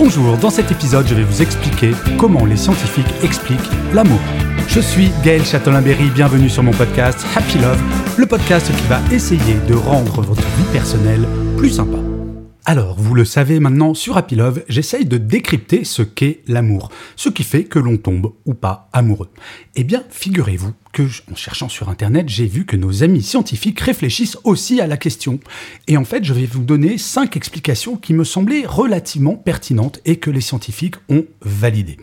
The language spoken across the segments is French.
Bonjour, dans cet épisode, je vais vous expliquer comment les scientifiques expliquent l'amour. Je suis Gaël Châtelain-Berry, bienvenue sur mon podcast Happy Love, le podcast qui va essayer de rendre votre vie personnelle plus sympa. Alors, vous le savez maintenant, sur Happy Love, j'essaye de décrypter ce qu'est l'amour, ce qui fait que l'on tombe ou pas amoureux. Eh bien, figurez-vous que, en cherchant sur Internet, j'ai vu que nos amis scientifiques réfléchissent aussi à la question. Et en fait, je vais vous donner cinq explications qui me semblaient relativement pertinentes et que les scientifiques ont validées.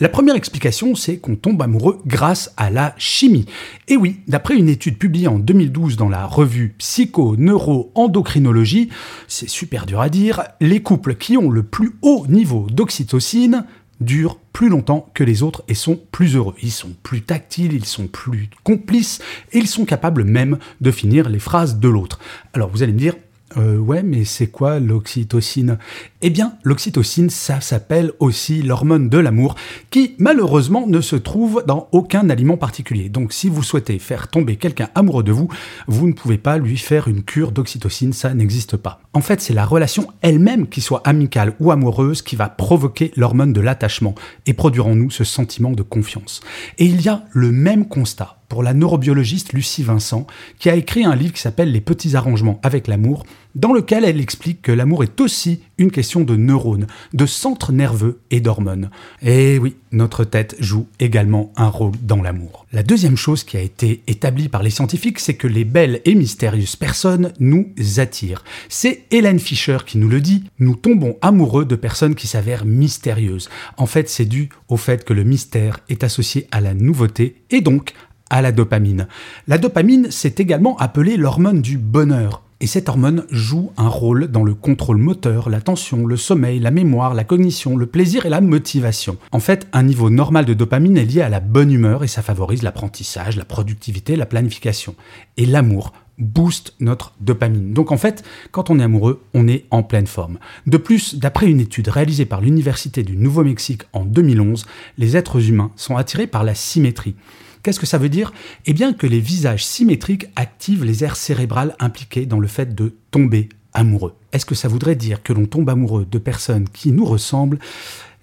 La première explication, c'est qu'on tombe amoureux grâce à la chimie. Et oui, d'après une étude publiée en 2012 dans la revue Psycho-Neuro-Endocrinologie, c'est super dur à dire, les couples qui ont le plus haut niveau d'oxytocine durent plus longtemps que les autres et sont plus heureux. Ils sont plus tactiles, ils sont plus complices et ils sont capables même de finir les phrases de l'autre. Alors vous allez me dire, euh, ouais, mais c'est quoi l'oxytocine? Eh bien, l'oxytocine, ça s'appelle aussi l'hormone de l'amour, qui malheureusement ne se trouve dans aucun aliment particulier. Donc si vous souhaitez faire tomber quelqu'un amoureux de vous, vous ne pouvez pas lui faire une cure d'oxytocine, ça n'existe pas. En fait, c'est la relation elle-même, qui soit amicale ou amoureuse, qui va provoquer l'hormone de l'attachement et produire en nous ce sentiment de confiance. Et il y a le même constat la neurobiologiste Lucie Vincent, qui a écrit un livre qui s'appelle Les petits arrangements avec l'amour, dans lequel elle explique que l'amour est aussi une question de neurones, de centres nerveux et d'hormones. Et oui, notre tête joue également un rôle dans l'amour. La deuxième chose qui a été établie par les scientifiques, c'est que les belles et mystérieuses personnes nous attirent. C'est Hélène Fischer qui nous le dit, nous tombons amoureux de personnes qui s'avèrent mystérieuses. En fait, c'est dû au fait que le mystère est associé à la nouveauté et donc à la dopamine. La dopamine, c'est également appelé l'hormone du bonheur. Et cette hormone joue un rôle dans le contrôle moteur, l'attention, le sommeil, la mémoire, la cognition, le plaisir et la motivation. En fait, un niveau normal de dopamine est lié à la bonne humeur et ça favorise l'apprentissage, la productivité, la planification. Et l'amour booste notre dopamine. Donc en fait, quand on est amoureux, on est en pleine forme. De plus, d'après une étude réalisée par l'Université du Nouveau-Mexique en 2011, les êtres humains sont attirés par la symétrie. Qu'est-ce que ça veut dire? Eh bien que les visages symétriques activent les aires cérébrales impliquées dans le fait de tomber amoureux. Est-ce que ça voudrait dire que l'on tombe amoureux de personnes qui nous ressemblent?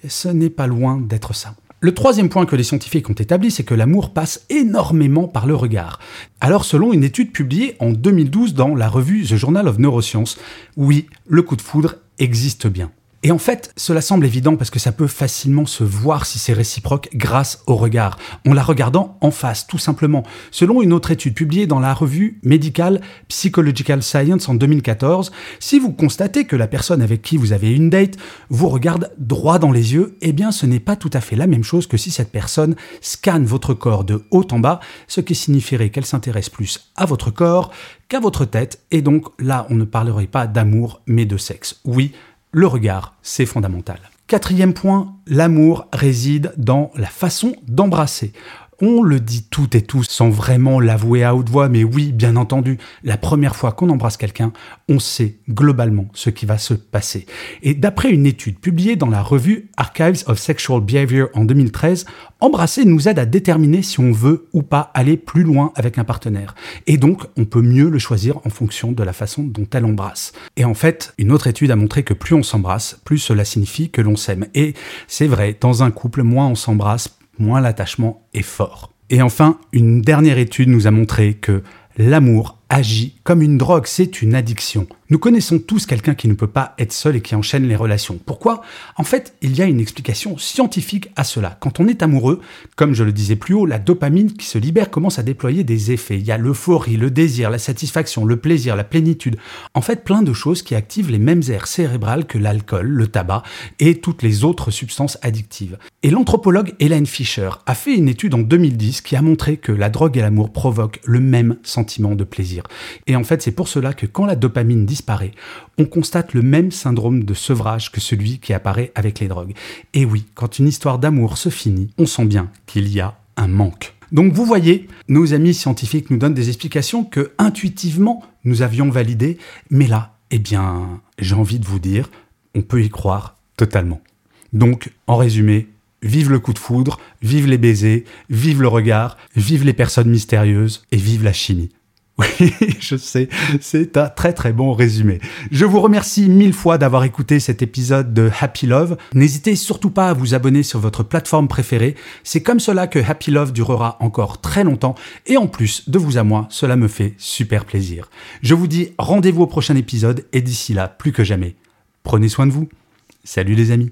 Ce n'est pas loin d'être ça. Le troisième point que les scientifiques ont établi, c'est que l'amour passe énormément par le regard. Alors selon une étude publiée en 2012 dans la revue The Journal of Neuroscience, oui, le coup de foudre existe bien. Et en fait, cela semble évident parce que ça peut facilement se voir si c'est réciproque grâce au regard, en la regardant en face, tout simplement. Selon une autre étude publiée dans la revue médicale Psychological Science en 2014, si vous constatez que la personne avec qui vous avez une date vous regarde droit dans les yeux, eh bien ce n'est pas tout à fait la même chose que si cette personne scanne votre corps de haut en bas, ce qui signifierait qu'elle s'intéresse plus à votre corps qu'à votre tête, et donc là on ne parlerait pas d'amour mais de sexe. Oui, le regard, c'est fondamental. Quatrième point, l'amour réside dans la façon d'embrasser. On le dit tout et tous sans vraiment l'avouer à haute voix, mais oui, bien entendu, la première fois qu'on embrasse quelqu'un, on sait globalement ce qui va se passer. Et d'après une étude publiée dans la revue Archives of Sexual Behavior en 2013, embrasser nous aide à déterminer si on veut ou pas aller plus loin avec un partenaire. Et donc, on peut mieux le choisir en fonction de la façon dont elle embrasse. Et en fait, une autre étude a montré que plus on s'embrasse, plus cela signifie que l'on s'aime. Et c'est vrai, dans un couple, moins on s'embrasse, moins l'attachement est fort. Et enfin, une dernière étude nous a montré que l'amour agit comme une drogue, c'est une addiction. Nous connaissons tous quelqu'un qui ne peut pas être seul et qui enchaîne les relations. Pourquoi? En fait, il y a une explication scientifique à cela. Quand on est amoureux, comme je le disais plus haut, la dopamine qui se libère commence à déployer des effets. Il y a l'euphorie, le désir, la satisfaction, le plaisir, la plénitude. En fait, plein de choses qui activent les mêmes aires cérébrales que l'alcool, le tabac et toutes les autres substances addictives. Et l'anthropologue Hélène Fischer a fait une étude en 2010 qui a montré que la drogue et l'amour provoquent le même sentiment de plaisir Et en fait, c'est pour cela que quand la dopamine disparaît, on constate le même syndrome de sevrage que celui qui apparaît avec les drogues. Et oui, quand une histoire d'amour se finit, on sent bien qu'il y a un manque. Donc vous voyez, nos amis scientifiques nous donnent des explications que intuitivement nous avions validées, mais là, eh bien, j'ai envie de vous dire, on peut y croire totalement. Donc, en résumé, vive le coup de foudre, vive les baisers, vive le regard, vive les personnes mystérieuses et vive la chimie. Oui, je sais, c'est un très très bon résumé. Je vous remercie mille fois d'avoir écouté cet épisode de Happy Love. N'hésitez surtout pas à vous abonner sur votre plateforme préférée. C'est comme cela que Happy Love durera encore très longtemps. Et en plus, de vous à moi, cela me fait super plaisir. Je vous dis rendez-vous au prochain épisode et d'ici là, plus que jamais, prenez soin de vous. Salut les amis.